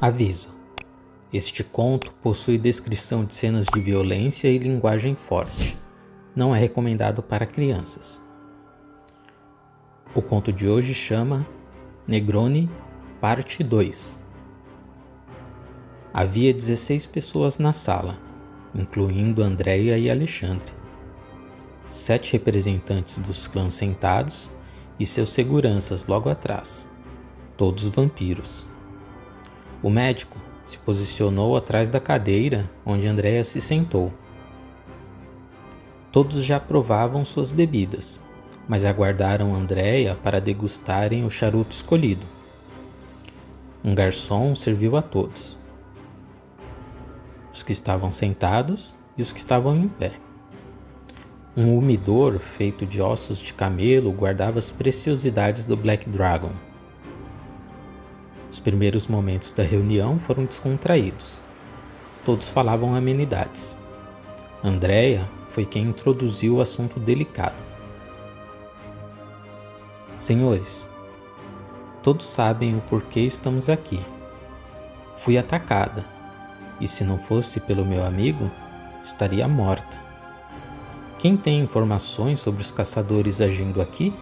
Aviso: Este conto possui descrição de cenas de violência e linguagem forte. Não é recomendado para crianças. O conto de hoje chama Negroni, parte 2. Havia 16 pessoas na sala, incluindo Andréia e Alexandre. Sete representantes dos clãs sentados e seus seguranças logo atrás, todos vampiros. O médico se posicionou atrás da cadeira onde Andréa se sentou. Todos já provavam suas bebidas, mas aguardaram Andréa para degustarem o charuto escolhido. Um garçom serviu a todos, os que estavam sentados e os que estavam em pé. Um umidor feito de ossos de camelo guardava as preciosidades do Black Dragon os primeiros momentos da reunião foram descontraídos. Todos falavam amenidades. Andréia foi quem introduziu o assunto delicado. Senhores, todos sabem o porquê estamos aqui. Fui atacada, e se não fosse pelo meu amigo, estaria morta. Quem tem informações sobre os caçadores agindo aqui?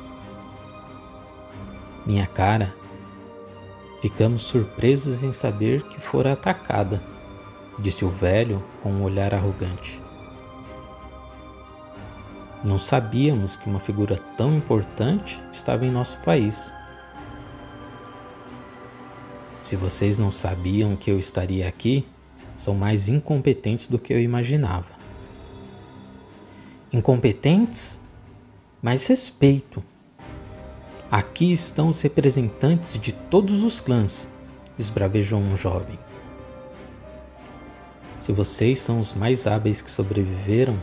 Minha cara Ficamos surpresos em saber que fora atacada, disse o velho com um olhar arrogante. Não sabíamos que uma figura tão importante estava em nosso país. Se vocês não sabiam que eu estaria aqui, são mais incompetentes do que eu imaginava. Incompetentes? Mais respeito. Aqui estão os representantes de todos os clãs, esbravejou um jovem. Se vocês são os mais hábeis que sobreviveram,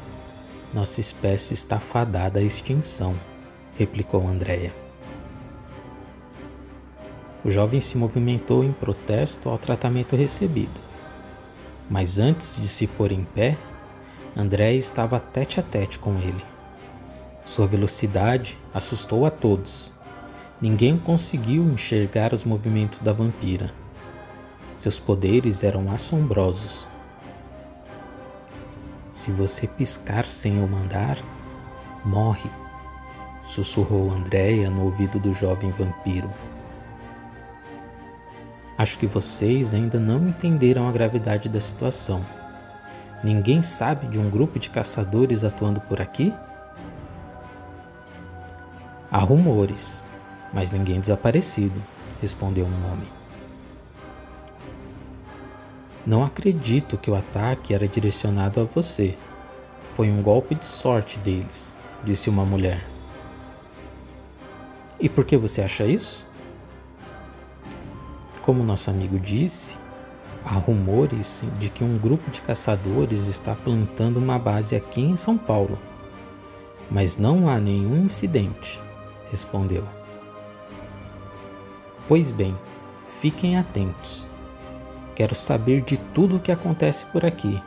nossa espécie está fadada à extinção, replicou Andréia. O jovem se movimentou em protesto ao tratamento recebido. Mas antes de se pôr em pé, Andréia estava tete a tete com ele. Sua velocidade assustou a todos Ninguém conseguiu enxergar os movimentos da vampira. Seus poderes eram assombrosos. Se você piscar sem eu mandar, morre, sussurrou Andréia no ouvido do jovem vampiro. Acho que vocês ainda não entenderam a gravidade da situação. Ninguém sabe de um grupo de caçadores atuando por aqui? Há rumores, mas ninguém desaparecido, respondeu um homem. Não acredito que o ataque era direcionado a você. Foi um golpe de sorte deles, disse uma mulher. E por que você acha isso? Como nosso amigo disse, há rumores de que um grupo de caçadores está plantando uma base aqui em São Paulo. Mas não há nenhum incidente, respondeu. Pois bem, fiquem atentos. Quero saber de tudo o que acontece por aqui.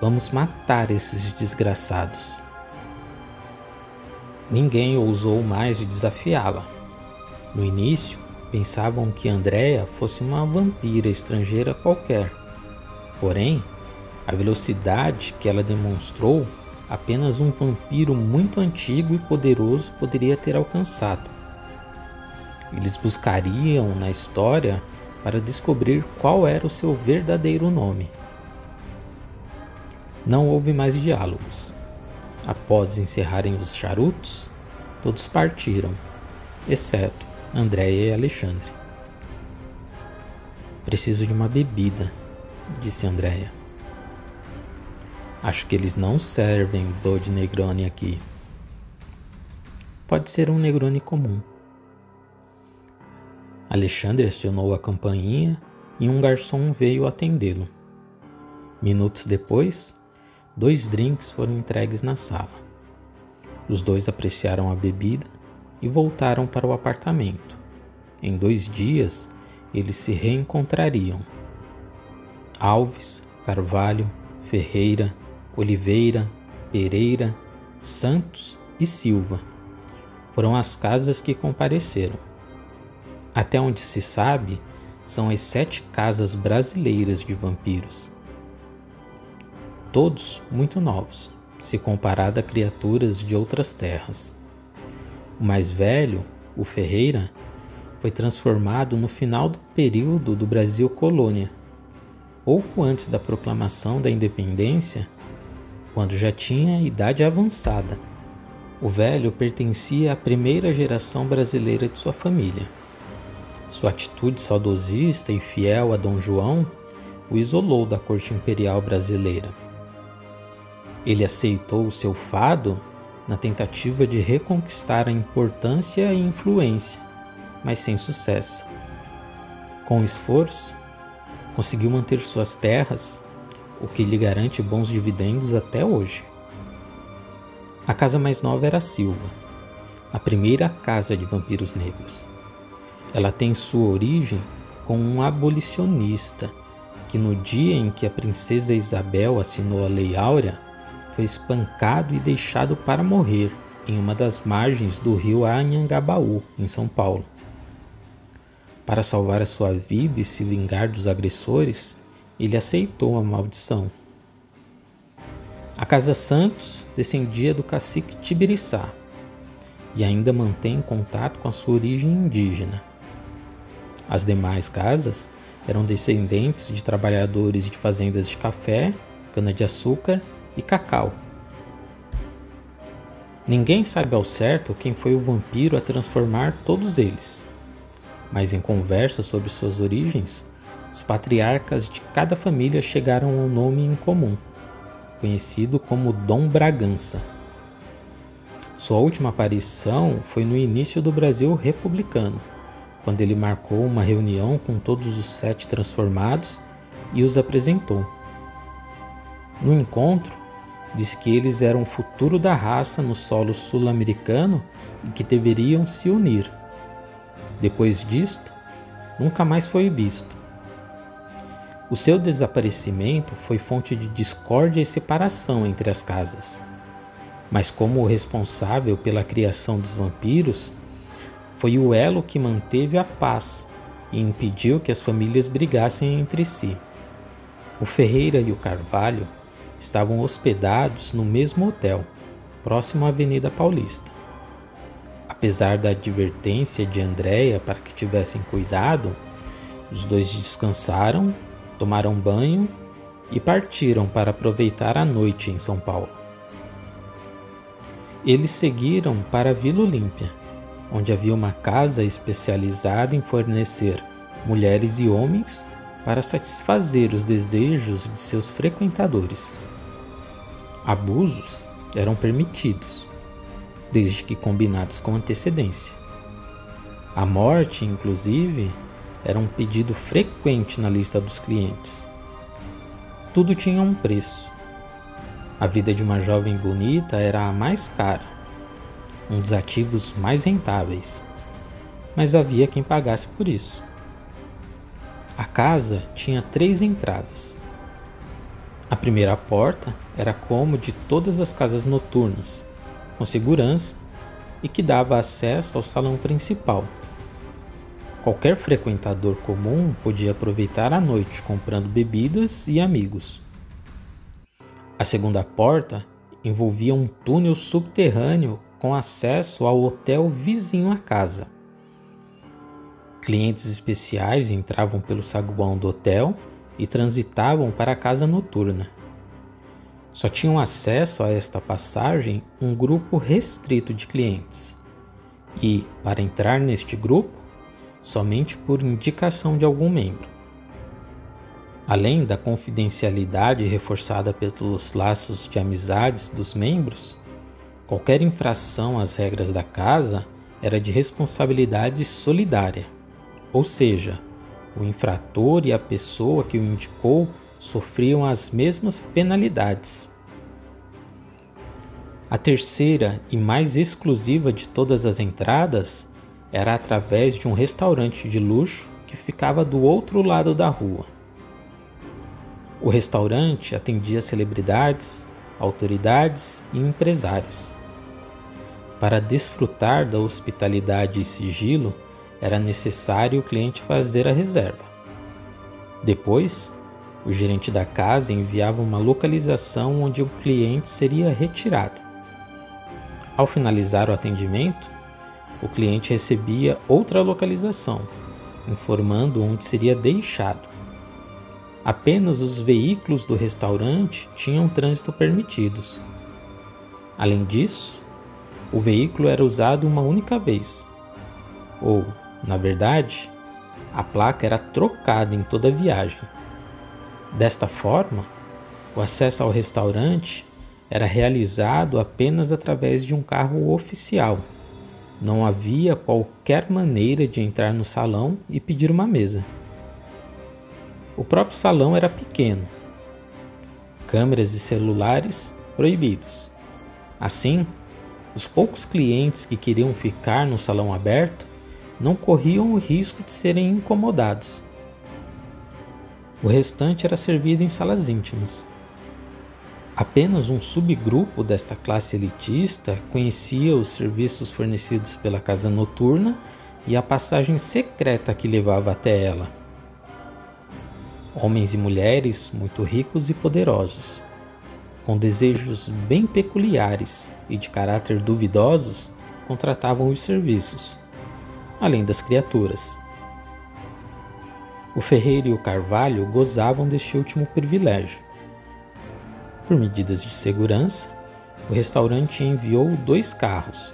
Vamos matar esses desgraçados. Ninguém ousou mais desafiá-la. No início, pensavam que Andrea fosse uma vampira estrangeira qualquer. Porém, a velocidade que ela demonstrou, apenas um vampiro muito antigo e poderoso poderia ter alcançado. Eles buscariam na história para descobrir qual era o seu verdadeiro nome. Não houve mais diálogos. Após encerrarem os charutos, todos partiram, exceto Andréia e Alexandre. Preciso de uma bebida, disse Andréia. Acho que eles não servem Blood Negroni aqui. Pode ser um Negroni comum. Alexandre acionou a campainha e um garçom veio atendê-lo. Minutos depois, dois drinks foram entregues na sala. Os dois apreciaram a bebida e voltaram para o apartamento. Em dois dias, eles se reencontrariam. Alves, Carvalho, Ferreira, Oliveira, Pereira, Santos e Silva foram as casas que compareceram. Até onde se sabe, são as sete casas brasileiras de vampiros. Todos muito novos, se comparado a criaturas de outras terras. O mais velho, o Ferreira, foi transformado no final do período do Brasil colônia, pouco antes da proclamação da independência, quando já tinha idade avançada. O velho pertencia à primeira geração brasileira de sua família. Sua atitude saudosista e fiel a Dom João o isolou da corte imperial brasileira. Ele aceitou o seu fado na tentativa de reconquistar a importância e influência, mas sem sucesso. Com esforço, conseguiu manter suas terras o que lhe garante bons dividendos até hoje. A casa mais nova era Silva, a primeira casa de vampiros negros. Ela tem sua origem com um abolicionista que, no dia em que a princesa Isabel assinou a Lei Áurea, foi espancado e deixado para morrer em uma das margens do rio Anhangabaú, em São Paulo. Para salvar a sua vida e se vingar dos agressores, ele aceitou a maldição. A Casa Santos descendia do cacique Tibiriçá e ainda mantém contato com a sua origem indígena. As demais casas eram descendentes de trabalhadores de fazendas de café, cana-de-açúcar e cacau. Ninguém sabe ao certo quem foi o vampiro a transformar todos eles, mas em conversas sobre suas origens, os patriarcas de cada família chegaram a um nome em comum, conhecido como Dom Bragança. Sua última aparição foi no início do Brasil republicano, quando ele marcou uma reunião com todos os sete transformados e os apresentou. No encontro, diz que eles eram o futuro da raça no solo sul-americano e que deveriam se unir. Depois disto, nunca mais foi visto. O seu desaparecimento foi fonte de discórdia e separação entre as casas. Mas, como o responsável pela criação dos vampiros, foi o elo que manteve a paz e impediu que as famílias brigassem entre si. O Ferreira e o Carvalho estavam hospedados no mesmo hotel, próximo à Avenida Paulista. Apesar da advertência de Andréia para que tivessem cuidado, os dois descansaram tomaram banho e partiram para aproveitar a noite em São Paulo. Eles seguiram para Vila Olímpia, onde havia uma casa especializada em fornecer mulheres e homens para satisfazer os desejos de seus frequentadores. Abusos eram permitidos, desde que combinados com antecedência. A morte, inclusive, era um pedido frequente na lista dos clientes. Tudo tinha um preço. A vida de uma jovem bonita era a mais cara, um dos ativos mais rentáveis, mas havia quem pagasse por isso. A casa tinha três entradas. A primeira porta era como de todas as casas noturnas, com segurança e que dava acesso ao salão principal, Qualquer frequentador comum podia aproveitar a noite comprando bebidas e amigos. A segunda porta envolvia um túnel subterrâneo com acesso ao hotel vizinho à casa. Clientes especiais entravam pelo saguão do hotel e transitavam para a casa noturna. Só tinham acesso a esta passagem um grupo restrito de clientes. E, para entrar neste grupo, somente por indicação de algum membro. Além da confidencialidade reforçada pelos laços de amizades dos membros, qualquer infração às regras da casa era de responsabilidade solidária, ou seja, o infrator e a pessoa que o indicou sofriam as mesmas penalidades. A terceira e mais exclusiva de todas as entradas era através de um restaurante de luxo que ficava do outro lado da rua. O restaurante atendia celebridades, autoridades e empresários. Para desfrutar da hospitalidade e sigilo, era necessário o cliente fazer a reserva. Depois, o gerente da casa enviava uma localização onde o cliente seria retirado. Ao finalizar o atendimento, o cliente recebia outra localização, informando onde seria deixado. Apenas os veículos do restaurante tinham trânsito permitidos. Além disso, o veículo era usado uma única vez, ou, na verdade, a placa era trocada em toda a viagem. Desta forma, o acesso ao restaurante era realizado apenas através de um carro oficial. Não havia qualquer maneira de entrar no salão e pedir uma mesa. O próprio salão era pequeno. Câmeras e celulares proibidos. Assim, os poucos clientes que queriam ficar no salão aberto não corriam o risco de serem incomodados. O restante era servido em salas íntimas. Apenas um subgrupo desta classe elitista conhecia os serviços fornecidos pela casa noturna e a passagem secreta que levava até ela. Homens e mulheres muito ricos e poderosos, com desejos bem peculiares e de caráter duvidosos, contratavam os serviços, além das criaturas. O Ferreiro e o Carvalho gozavam deste último privilégio. Por medidas de segurança, o restaurante enviou dois carros,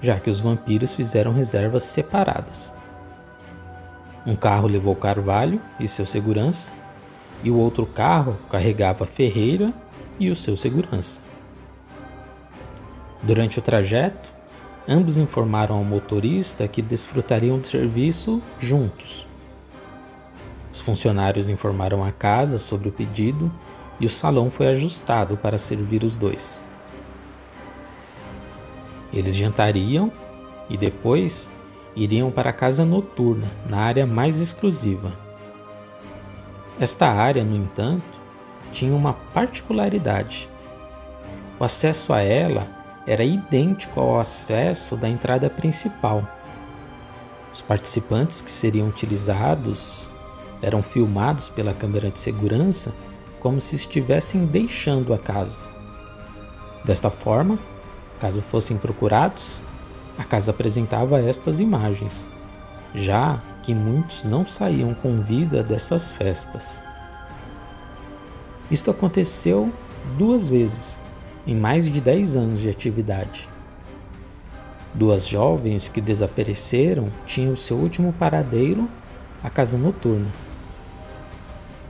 já que os vampiros fizeram reservas separadas. Um carro levou Carvalho e seu segurança, e o outro carro carregava Ferreira e o seu segurança. Durante o trajeto, ambos informaram ao motorista que desfrutariam do serviço juntos. Os funcionários informaram a casa sobre o pedido e o salão foi ajustado para servir os dois. Eles jantariam e depois iriam para a casa noturna, na área mais exclusiva. Esta área, no entanto, tinha uma particularidade. O acesso a ela era idêntico ao acesso da entrada principal. Os participantes que seriam utilizados eram filmados pela câmera de segurança como se estivessem deixando a casa. Desta forma, caso fossem procurados, a casa apresentava estas imagens, já que muitos não saíam com vida dessas festas. Isto aconteceu duas vezes em mais de 10 anos de atividade. Duas jovens que desapareceram tinham o seu último paradeiro a casa noturna.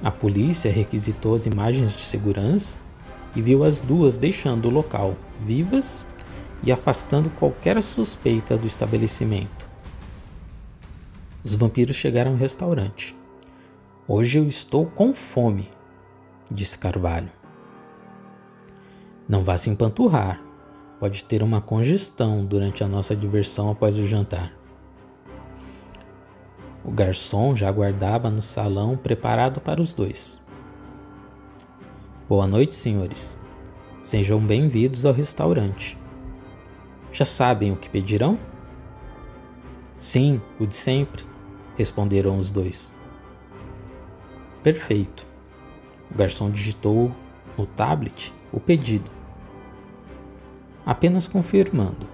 A polícia requisitou as imagens de segurança e viu as duas deixando o local, vivas e afastando qualquer suspeita do estabelecimento. Os vampiros chegaram ao restaurante. Hoje eu estou com fome, disse Carvalho. Não vá se empanturrar. Pode ter uma congestão durante a nossa diversão após o jantar. O garçom já aguardava no salão preparado para os dois. Boa noite, senhores. Sejam bem-vindos ao restaurante. Já sabem o que pedirão? Sim, o de sempre, responderam os dois. Perfeito. O garçom digitou no tablet o pedido. Apenas confirmando: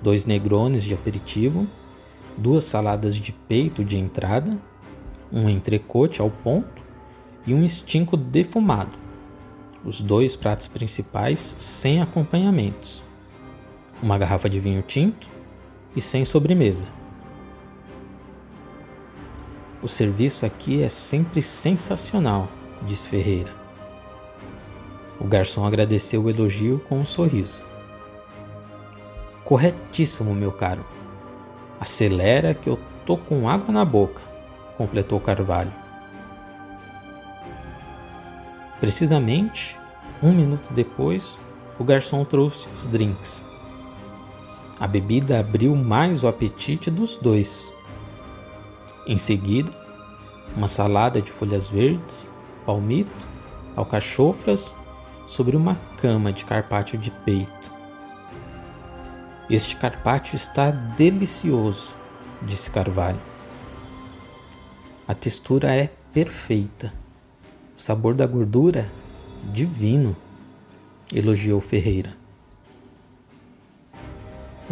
dois negrones de aperitivo, duas saladas de peito de entrada, um entrecote ao ponto e um estinco defumado. Os dois pratos principais sem acompanhamentos uma garrafa de vinho tinto e sem sobremesa. O serviço aqui é sempre sensacional, disse Ferreira. O garçom agradeceu o elogio com um sorriso. Corretíssimo, meu caro. Acelera que eu tô com água na boca, completou Carvalho. Precisamente um minuto depois, o garçom trouxe os drinks. A bebida abriu mais o apetite dos dois. Em seguida, uma salada de folhas verdes, palmito, alcachofras sobre uma cama de carpaccio de peito. Este carpaccio está delicioso, disse Carvalho. A textura é perfeita. O sabor da gordura, divino, elogiou Ferreira.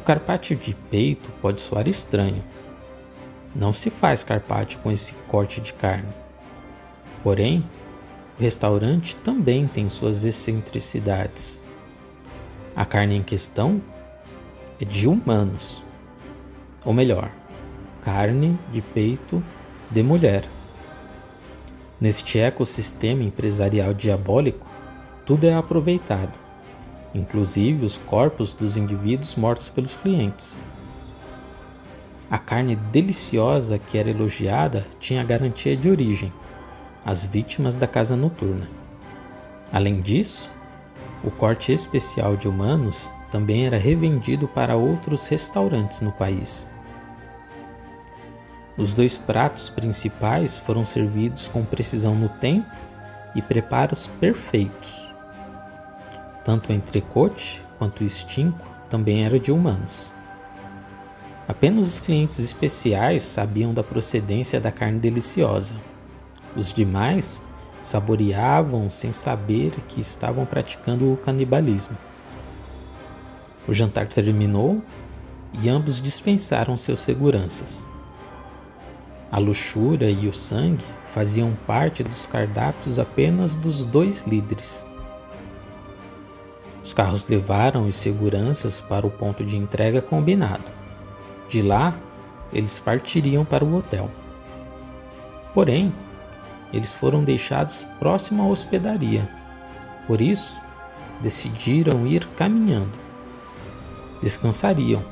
Carpaccio de peito pode soar estranho. Não se faz carpaccio com esse corte de carne. Porém, o restaurante também tem suas excentricidades. A carne em questão é de humanos, ou melhor, carne de peito de mulher. Neste ecossistema empresarial diabólico, tudo é aproveitado, inclusive os corpos dos indivíduos mortos pelos clientes. A carne deliciosa que era elogiada tinha garantia de origem, as vítimas da casa noturna. Além disso, o corte especial de humanos também era revendido para outros restaurantes no país. Os dois pratos principais foram servidos com precisão no tempo e preparos perfeitos. Tanto o entrecote quanto o estinco também era de humanos. Apenas os clientes especiais sabiam da procedência da carne deliciosa. Os demais saboreavam sem saber que estavam praticando o canibalismo. O jantar terminou e ambos dispensaram seus seguranças. A luxúria e o sangue faziam parte dos cardápios apenas dos dois líderes. Os carros levaram os seguranças para o ponto de entrega combinado. De lá, eles partiriam para o hotel. Porém, eles foram deixados próximo à hospedaria. Por isso, decidiram ir caminhando. Descansariam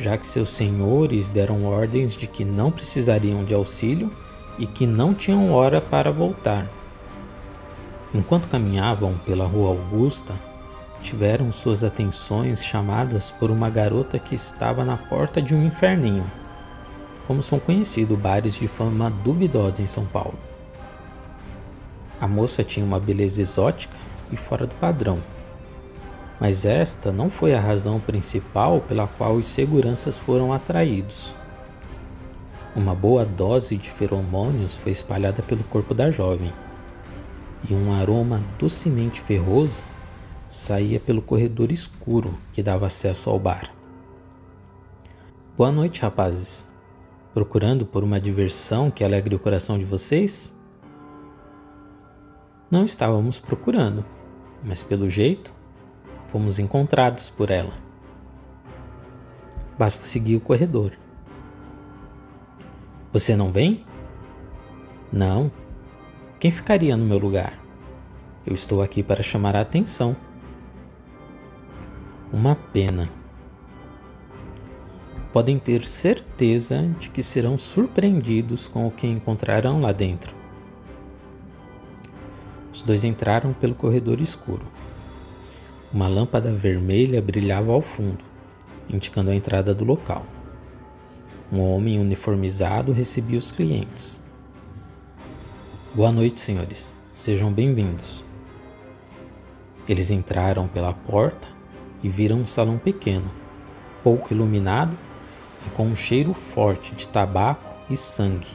já que seus senhores deram ordens de que não precisariam de auxílio e que não tinham hora para voltar. Enquanto caminhavam pela Rua Augusta, tiveram suas atenções chamadas por uma garota que estava na porta de um inferninho, como são conhecidos bares de fama duvidosa em São Paulo. A moça tinha uma beleza exótica e fora do padrão mas esta não foi a razão principal pela qual os seguranças foram atraídos. Uma boa dose de feromônios foi espalhada pelo corpo da jovem, e um aroma docemente ferroso saía pelo corredor escuro que dava acesso ao bar. Boa noite, rapazes. Procurando por uma diversão que alegre o coração de vocês? Não estávamos procurando, mas pelo jeito Fomos encontrados por ela. Basta seguir o corredor. Você não vem? Não. Quem ficaria no meu lugar? Eu estou aqui para chamar a atenção. Uma pena. Podem ter certeza de que serão surpreendidos com o que encontrarão lá dentro. Os dois entraram pelo corredor escuro. Uma lâmpada vermelha brilhava ao fundo, indicando a entrada do local. Um homem uniformizado recebia os clientes. Boa noite, senhores. Sejam bem-vindos. Eles entraram pela porta e viram um salão pequeno, pouco iluminado e com um cheiro forte de tabaco e sangue.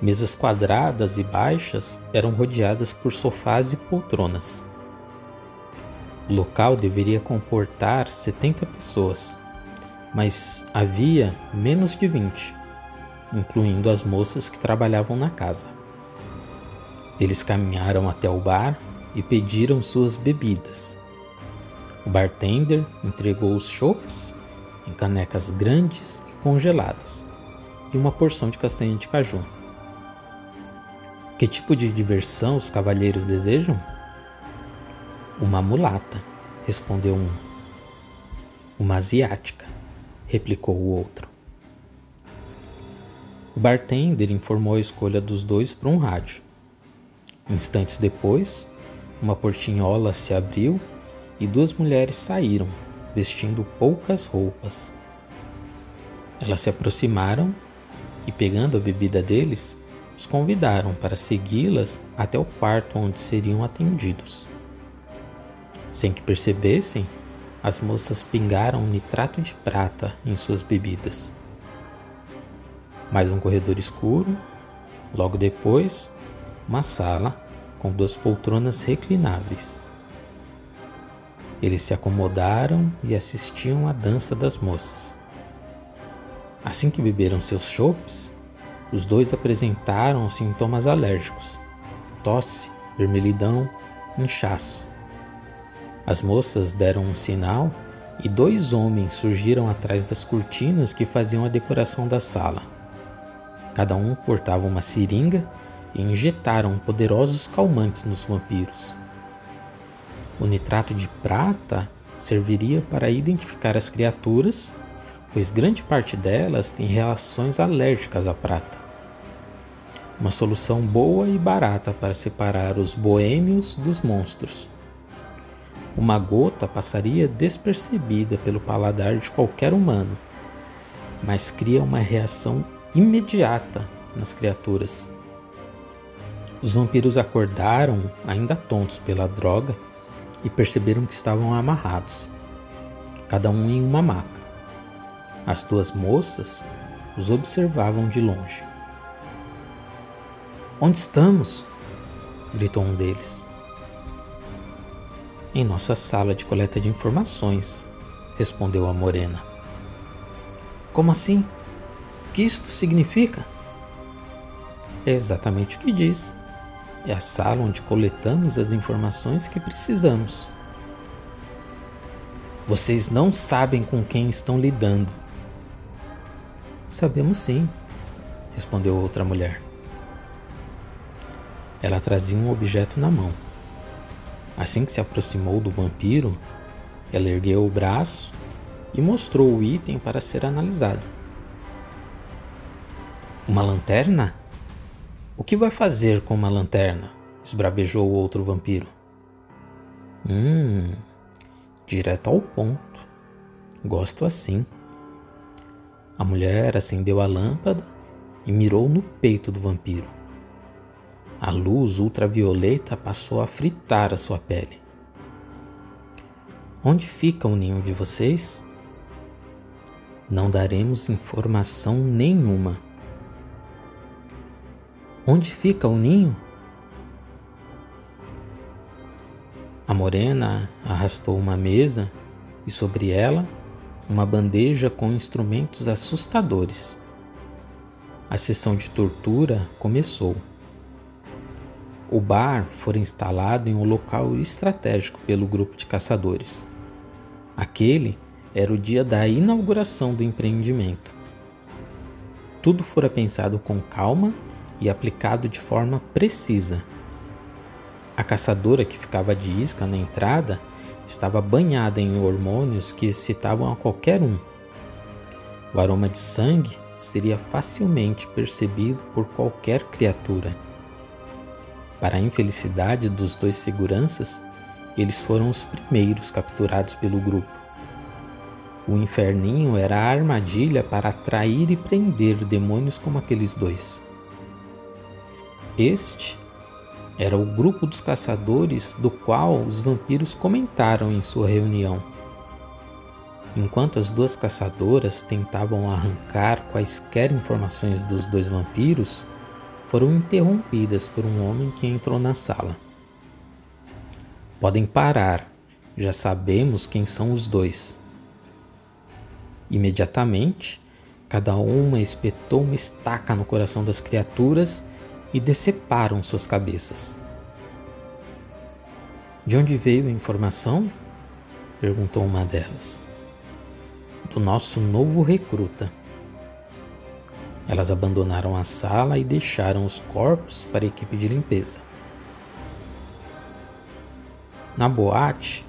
Mesas quadradas e baixas eram rodeadas por sofás e poltronas. O local deveria comportar 70 pessoas, mas havia menos de 20, incluindo as moças que trabalhavam na casa. Eles caminharam até o bar e pediram suas bebidas. O bartender entregou os chopps em canecas grandes e congeladas e uma porção de castanha de caju. Que tipo de diversão os cavalheiros desejam? Uma mulata, respondeu um. Uma asiática, replicou o outro. O bartender informou a escolha dos dois por um rádio. Instantes depois, uma portinhola se abriu e duas mulheres saíram, vestindo poucas roupas. Elas se aproximaram e, pegando a bebida deles, os convidaram para segui-las até o quarto onde seriam atendidos. Sem que percebessem, as moças pingaram nitrato de prata em suas bebidas. Mais um corredor escuro, Logo depois, uma sala com duas poltronas reclináveis. Eles se acomodaram e assistiam à dança das moças. Assim que beberam seus chopes, os dois apresentaram sintomas alérgicos: tosse, vermelhidão, inchaço. As moças deram um sinal e dois homens surgiram atrás das cortinas que faziam a decoração da sala. Cada um portava uma seringa e injetaram poderosos calmantes nos vampiros. O nitrato de prata serviria para identificar as criaturas, pois grande parte delas tem reações alérgicas à prata. Uma solução boa e barata para separar os boêmios dos monstros. Uma gota passaria despercebida pelo paladar de qualquer humano, mas cria uma reação imediata nas criaturas. Os vampiros acordaram, ainda tontos pela droga, e perceberam que estavam amarrados, cada um em uma maca. As duas moças os observavam de longe. Onde estamos? gritou um deles. Em nossa sala de coleta de informações, respondeu a morena. Como assim? O que isto significa? É exatamente o que diz. É a sala onde coletamos as informações que precisamos. Vocês não sabem com quem estão lidando. Sabemos sim, respondeu outra mulher. Ela trazia um objeto na mão. Assim que se aproximou do vampiro, ela ergueu o braço e mostrou o item para ser analisado. Uma lanterna? O que vai fazer com uma lanterna? esbravejou o outro vampiro. Hum, direto ao ponto. Gosto assim. A mulher acendeu a lâmpada e mirou no peito do vampiro. A luz ultravioleta passou a fritar a sua pele. Onde fica o ninho de vocês? Não daremos informação nenhuma. Onde fica o ninho? A morena arrastou uma mesa e sobre ela uma bandeja com instrumentos assustadores. A sessão de tortura começou. O bar foi instalado em um local estratégico pelo grupo de caçadores. Aquele era o dia da inauguração do empreendimento. Tudo fora pensado com calma e aplicado de forma precisa. A caçadora que ficava de isca na entrada estava banhada em hormônios que excitavam a qualquer um. O aroma de sangue seria facilmente percebido por qualquer criatura. Para a infelicidade dos dois seguranças, eles foram os primeiros capturados pelo grupo. O inferninho era a armadilha para atrair e prender demônios como aqueles dois. Este era o grupo dos caçadores do qual os vampiros comentaram em sua reunião. Enquanto as duas caçadoras tentavam arrancar quaisquer informações dos dois vampiros, foram interrompidas por um homem que entrou na sala. Podem parar, já sabemos quem são os dois. Imediatamente, cada uma espetou uma estaca no coração das criaturas e deceparam suas cabeças. De onde veio a informação? perguntou uma delas. Do nosso novo recruta. Elas abandonaram a sala e deixaram os corpos para a equipe de limpeza. Na boate,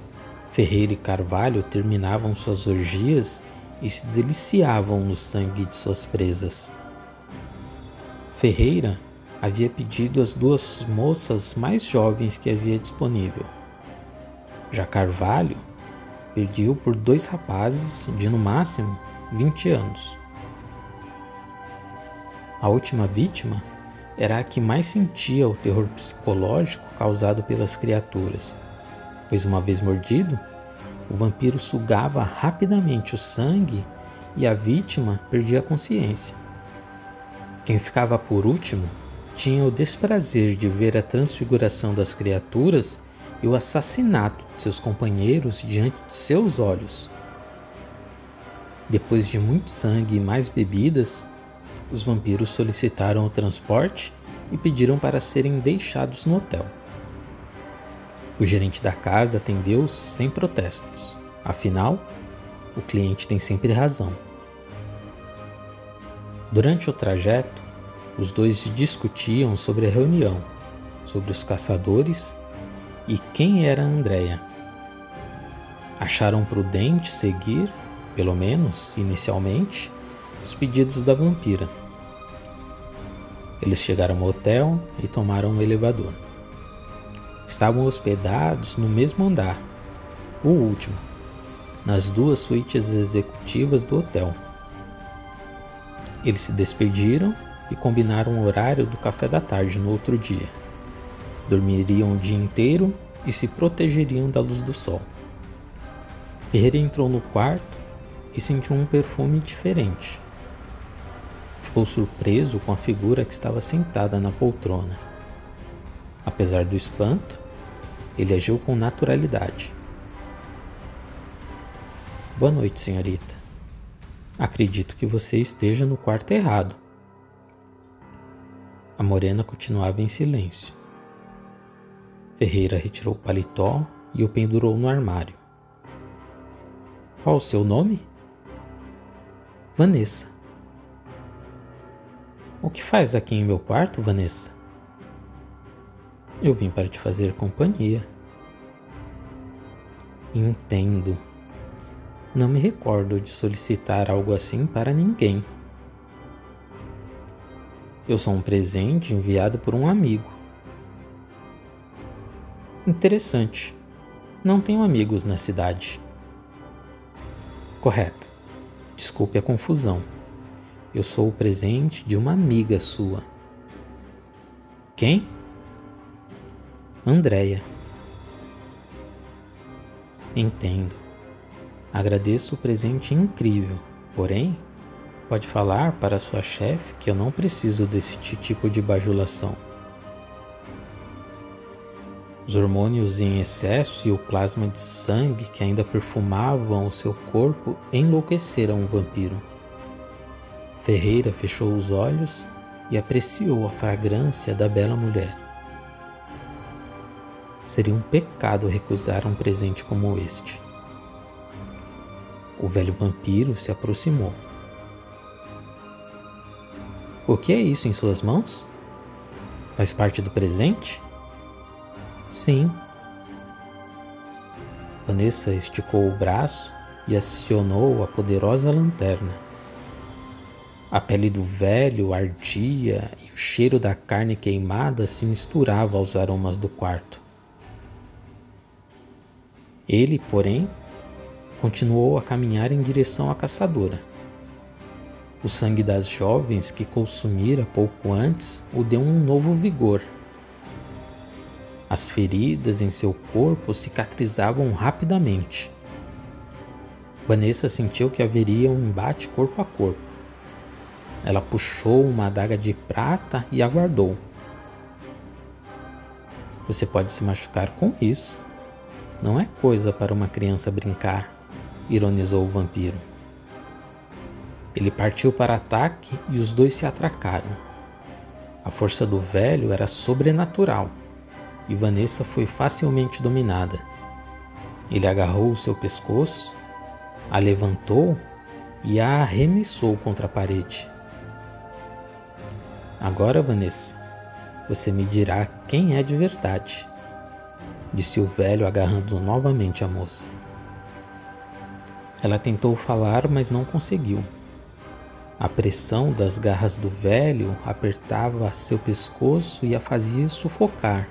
Ferreira e Carvalho terminavam suas orgias e se deliciavam no sangue de suas presas. Ferreira havia pedido as duas moças mais jovens que havia disponível. Já Carvalho pediu por dois rapazes de no máximo 20 anos. A última vítima era a que mais sentia o terror psicológico causado pelas criaturas, pois uma vez mordido, o vampiro sugava rapidamente o sangue e a vítima perdia a consciência. Quem ficava por último tinha o desprazer de ver a transfiguração das criaturas e o assassinato de seus companheiros diante de seus olhos. Depois de muito sangue e mais bebidas, os vampiros solicitaram o transporte e pediram para serem deixados no hotel. O gerente da casa atendeu sem protestos. Afinal, o cliente tem sempre razão. Durante o trajeto, os dois discutiam sobre a reunião, sobre os caçadores e quem era Andréia. Acharam prudente seguir, pelo menos inicialmente, os pedidos da vampira. Eles chegaram ao hotel e tomaram um elevador. Estavam hospedados no mesmo andar, o último, nas duas suítes executivas do hotel. Eles se despediram e combinaram o horário do café da tarde no outro dia. Dormiriam o dia inteiro e se protegeriam da luz do sol. Ferreira entrou no quarto e sentiu um perfume diferente. Ficou surpreso com a figura que estava sentada na poltrona. Apesar do espanto, ele agiu com naturalidade. Boa noite, senhorita. Acredito que você esteja no quarto errado. A morena continuava em silêncio. Ferreira retirou o paletó e o pendurou no armário. Qual o seu nome? Vanessa. O que faz aqui em meu quarto, Vanessa? Eu vim para te fazer companhia. Entendo. Não me recordo de solicitar algo assim para ninguém. Eu sou um presente enviado por um amigo. Interessante. Não tenho amigos na cidade. Correto. Desculpe a confusão. Eu sou o presente de uma amiga sua. Quem? Andréia. Entendo. Agradeço o presente incrível, porém, pode falar para sua chefe que eu não preciso desse tipo de bajulação. Os hormônios em excesso e o plasma de sangue que ainda perfumavam o seu corpo enlouqueceram o vampiro. Ferreira fechou os olhos e apreciou a fragrância da bela mulher. Seria um pecado recusar um presente como este. O velho vampiro se aproximou. O que é isso em suas mãos? Faz parte do presente? Sim. Vanessa esticou o braço e acionou a poderosa lanterna. A pele do velho ardia e o cheiro da carne queimada se misturava aos aromas do quarto. Ele, porém, continuou a caminhar em direção à caçadora. O sangue das jovens que consumira pouco antes o deu um novo vigor. As feridas em seu corpo cicatrizavam rapidamente. Vanessa sentiu que haveria um embate corpo a corpo. Ela puxou uma adaga de prata e aguardou. Você pode se machucar com isso. Não é coisa para uma criança brincar ironizou o vampiro. Ele partiu para ataque e os dois se atracaram. A força do velho era sobrenatural e Vanessa foi facilmente dominada. Ele agarrou o seu pescoço, a levantou e a arremessou contra a parede. Agora, Vanessa, você me dirá quem é de verdade, disse o velho agarrando novamente a moça. Ela tentou falar, mas não conseguiu. A pressão das garras do velho apertava seu pescoço e a fazia sufocar.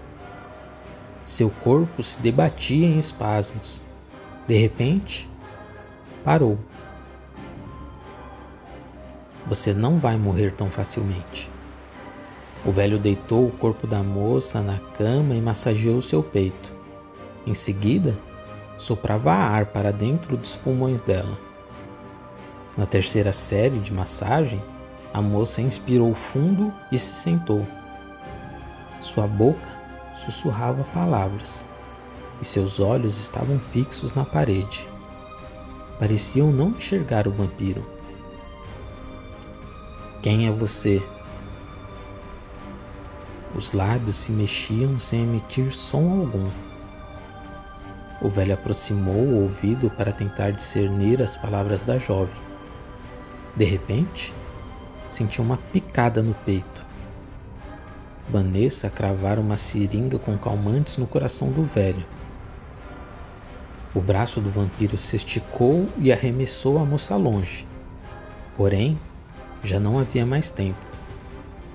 Seu corpo se debatia em espasmos. De repente, parou. Você não vai morrer tão facilmente. O velho deitou o corpo da moça na cama e massageou seu peito. Em seguida, soprava ar para dentro dos pulmões dela. Na terceira série de massagem, a moça inspirou fundo e se sentou. Sua boca sussurrava palavras e seus olhos estavam fixos na parede. Pareciam não enxergar o vampiro. Quem é você? Os lábios se mexiam sem emitir som algum. O velho aproximou o ouvido para tentar discernir as palavras da jovem. De repente, sentiu uma picada no peito. Vanessa cravara uma seringa com calmantes no coração do velho. O braço do vampiro se esticou e arremessou a moça longe. Porém, já não havia mais tempo.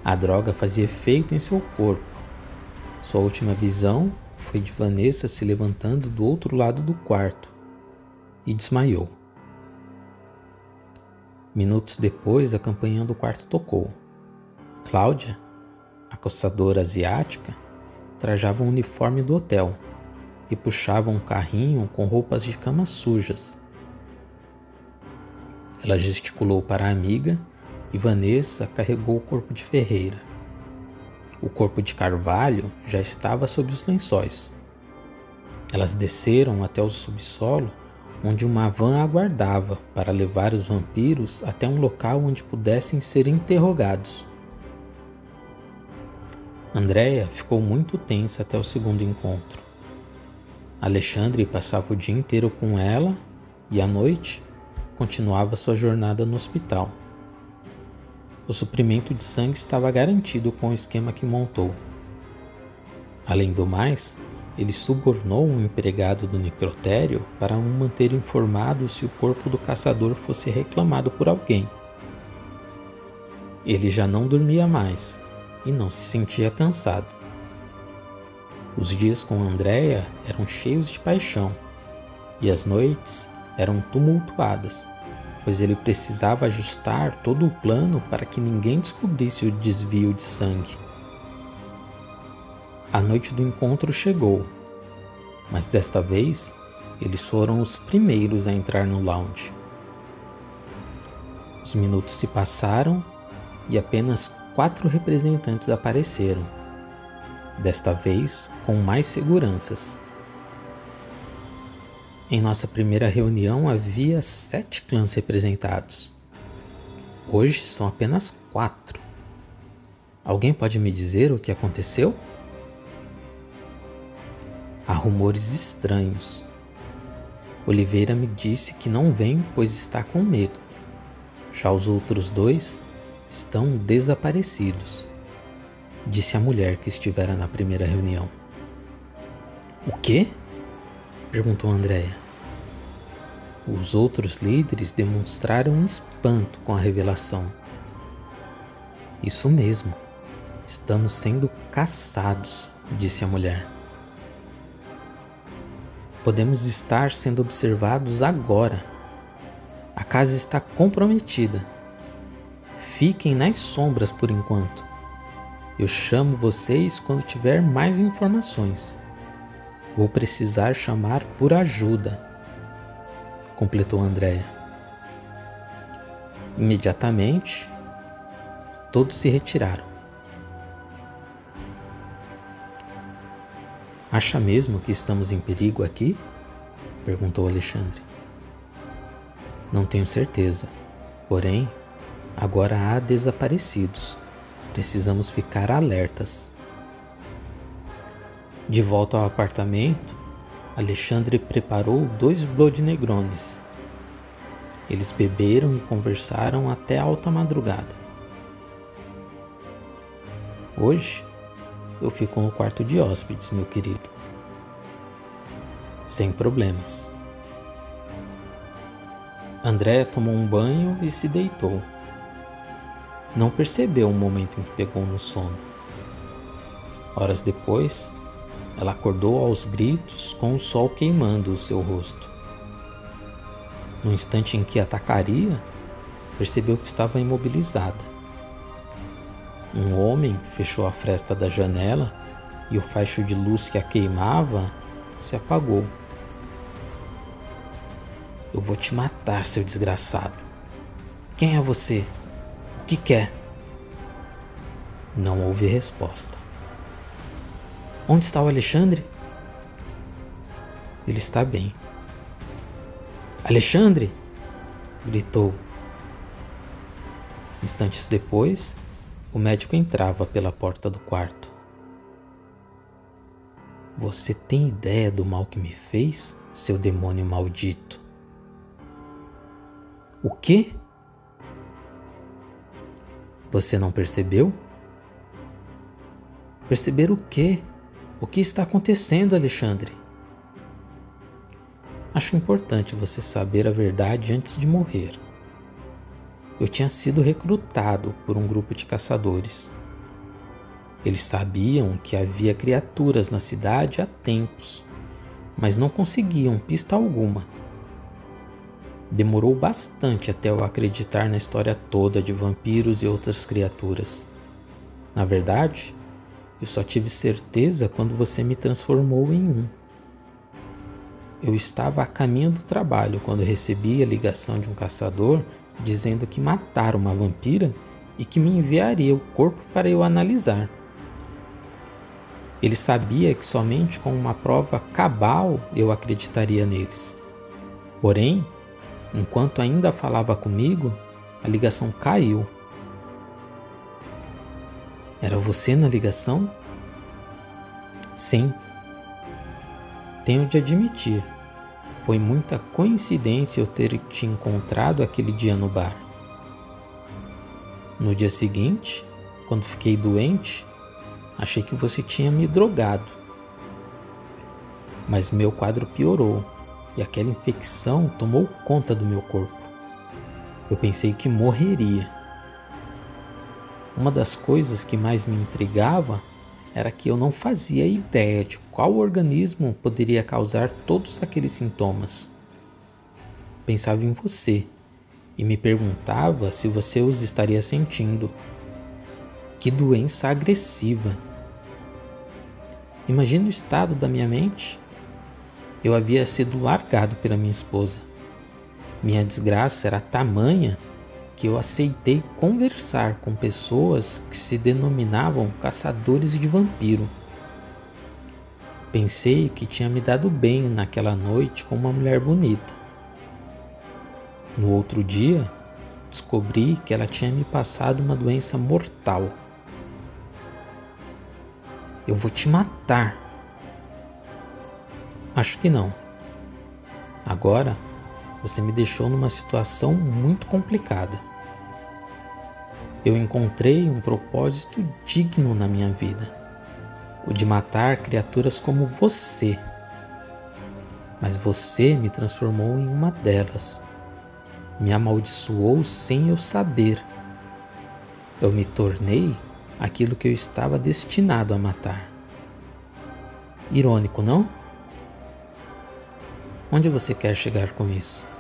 A droga fazia efeito em seu corpo. Sua última visão foi de Vanessa se levantando do outro lado do quarto e desmaiou. Minutos depois, a campainha do quarto tocou. Cláudia, a coçadora asiática, trajava o um uniforme do hotel e puxava um carrinho com roupas de cama sujas. Ela gesticulou para a amiga e Vanessa carregou o corpo de Ferreira. O corpo de Carvalho já estava sob os lençóis. Elas desceram até o subsolo, onde uma van aguardava para levar os vampiros até um local onde pudessem ser interrogados. Andréia ficou muito tensa até o segundo encontro. Alexandre passava o dia inteiro com ela e à noite continuava sua jornada no hospital. O suprimento de sangue estava garantido com o esquema que montou. Além do mais, ele subornou um empregado do necrotério para o manter informado se o corpo do caçador fosse reclamado por alguém. Ele já não dormia mais e não se sentia cansado. Os dias com Andréia eram cheios de paixão e as noites eram tumultuadas, pois ele precisava ajustar todo o plano para que ninguém descobrisse o desvio de sangue. A noite do encontro chegou, mas desta vez eles foram os primeiros a entrar no lounge. Os minutos se passaram e apenas quatro representantes apareceram desta vez com mais seguranças. Em nossa primeira reunião havia sete clãs representados. Hoje são apenas quatro. Alguém pode me dizer o que aconteceu? Há rumores estranhos. Oliveira me disse que não vem pois está com medo. Já os outros dois estão desaparecidos disse a mulher que estivera na primeira reunião. O quê? perguntou Andréia. Os outros líderes demonstraram espanto com a revelação. Isso mesmo, estamos sendo caçados, disse a mulher. Podemos estar sendo observados agora. A casa está comprometida. Fiquem nas sombras por enquanto. Eu chamo vocês quando tiver mais informações. Vou precisar chamar por ajuda, completou Andréia. Imediatamente, todos se retiraram. Acha mesmo que estamos em perigo aqui? perguntou Alexandre. Não tenho certeza, porém, agora há desaparecidos. Precisamos ficar alertas. De volta ao apartamento, Alexandre preparou dois Blood Negrones. Eles beberam e conversaram até alta madrugada. Hoje eu fico no quarto de hóspedes, meu querido. Sem problemas. André tomou um banho e se deitou não percebeu o momento em que pegou no sono. Horas depois, ela acordou aos gritos com o sol queimando o seu rosto. No instante em que atacaria, percebeu que estava imobilizada. Um homem fechou a fresta da janela e o faixo de luz que a queimava se apagou. Eu vou te matar, seu desgraçado. Quem é você? que quer? Não houve resposta. Onde está o Alexandre? Ele está bem. Alexandre! gritou. Instantes depois, o médico entrava pela porta do quarto. Você tem ideia do mal que me fez, seu demônio maldito? O quê? Você não percebeu? Perceber o quê? O que está acontecendo, Alexandre? Acho importante você saber a verdade antes de morrer. Eu tinha sido recrutado por um grupo de caçadores. Eles sabiam que havia criaturas na cidade há tempos, mas não conseguiam pista alguma. Demorou bastante até eu acreditar na história toda de vampiros e outras criaturas. Na verdade, eu só tive certeza quando você me transformou em um. Eu estava a caminho do trabalho quando recebi a ligação de um caçador dizendo que matara uma vampira e que me enviaria o corpo para eu analisar. Ele sabia que somente com uma prova cabal eu acreditaria neles. Porém, enquanto ainda falava comigo, a ligação caiu. Era você na ligação? Sim. Tenho de admitir, foi muita coincidência eu ter te encontrado aquele dia no bar. No dia seguinte, quando fiquei doente, achei que você tinha me drogado. Mas meu quadro piorou e aquela infecção tomou conta do meu corpo. Eu pensei que morreria. Uma das coisas que mais me intrigava era que eu não fazia ideia de qual organismo poderia causar todos aqueles sintomas. Pensava em você e me perguntava se você os estaria sentindo. Que doença agressiva! Imagina o estado da minha mente. Eu havia sido largado pela minha esposa. Minha desgraça era tamanha que eu aceitei conversar com pessoas que se denominavam caçadores de vampiro. Pensei que tinha me dado bem naquela noite com uma mulher bonita. No outro dia, descobri que ela tinha me passado uma doença mortal. Eu vou te matar. Acho que não. Agora você me deixou numa situação muito complicada. Eu encontrei um propósito digno na minha vida: o de matar criaturas como você. Mas você me transformou em uma delas. Me amaldiçoou sem eu saber. Eu me tornei aquilo que eu estava destinado a matar. Irônico, não? Onde você quer chegar com isso?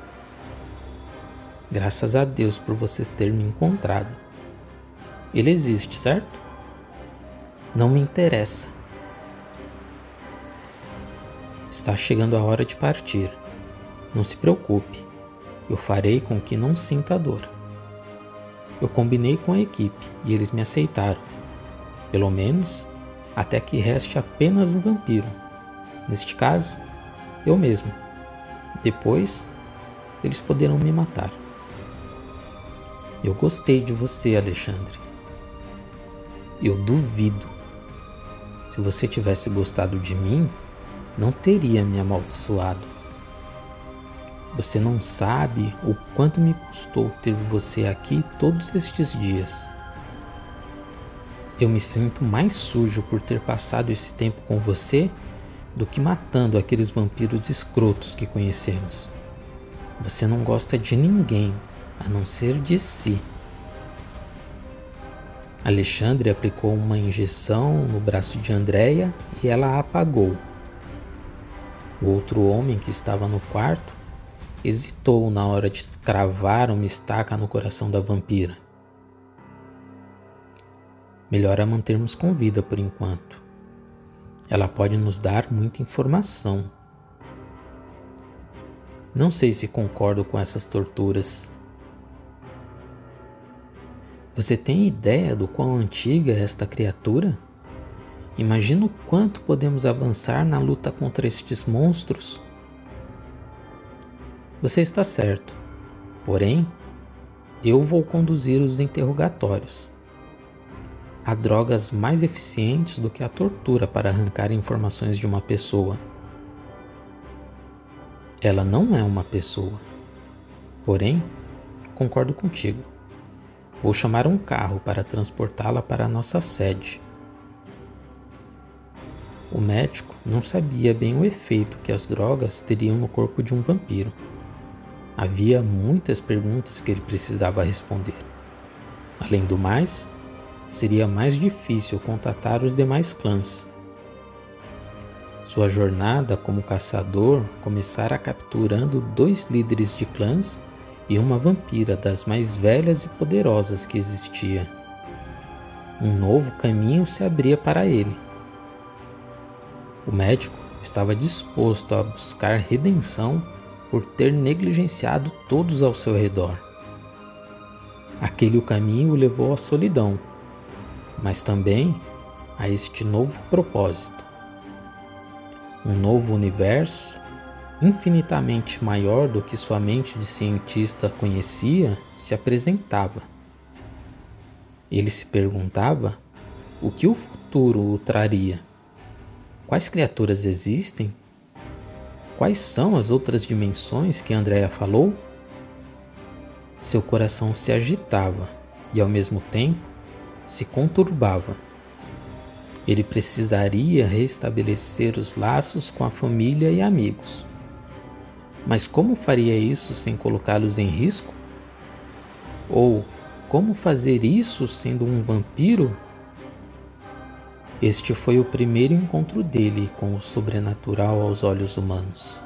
Graças a Deus por você ter me encontrado. Ele existe, certo? Não me interessa. Está chegando a hora de partir. Não se preocupe, eu farei com que não sinta dor. Eu combinei com a equipe e eles me aceitaram. Pelo menos até que reste apenas um vampiro. Neste caso, eu mesmo. Depois, eles poderão me matar. Eu gostei de você, Alexandre. Eu duvido. Se você tivesse gostado de mim, não teria me amaldiçoado. Você não sabe o quanto me custou ter você aqui todos estes dias. Eu me sinto mais sujo por ter passado esse tempo com você do que matando aqueles vampiros escrotos que conhecemos. Você não gosta de ninguém a não ser de si. Alexandre aplicou uma injeção no braço de Andréia e ela a apagou. O outro homem que estava no quarto hesitou na hora de cravar uma estaca no coração da vampira. Melhor a mantermos com vida por enquanto. Ela pode nos dar muita informação. Não sei se concordo com essas torturas você tem ideia do quão antiga é esta criatura? Imagina o quanto podemos avançar na luta contra estes monstros. Você está certo, porém, eu vou conduzir os interrogatórios. Há drogas mais eficientes do que a tortura para arrancar informações de uma pessoa. Ela não é uma pessoa. Porém, concordo contigo. Vou chamar um carro para transportá-la para a nossa sede. O médico não sabia bem o efeito que as drogas teriam no corpo de um vampiro. Havia muitas perguntas que ele precisava responder. Além do mais, seria mais difícil contatar os demais clãs. Sua jornada como caçador começara capturando dois líderes de clãs e uma vampira das mais velhas e poderosas que existia. Um novo caminho se abria para ele. O médico estava disposto a buscar redenção por ter negligenciado todos ao seu redor. Aquele caminho o levou à solidão, mas também a este novo propósito. Um novo universo, infinitamente maior do que sua mente de cientista conhecia, se apresentava. Ele se perguntava o que o futuro o traria. Quais criaturas existem? Quais são as outras dimensões que Andrea falou? Seu coração se agitava e, ao mesmo tempo, se conturbava. Ele precisaria restabelecer os laços com a família e amigos. Mas como faria isso sem colocá-los em risco? Ou como fazer isso sendo um vampiro? Este foi o primeiro encontro dele com o sobrenatural aos olhos humanos.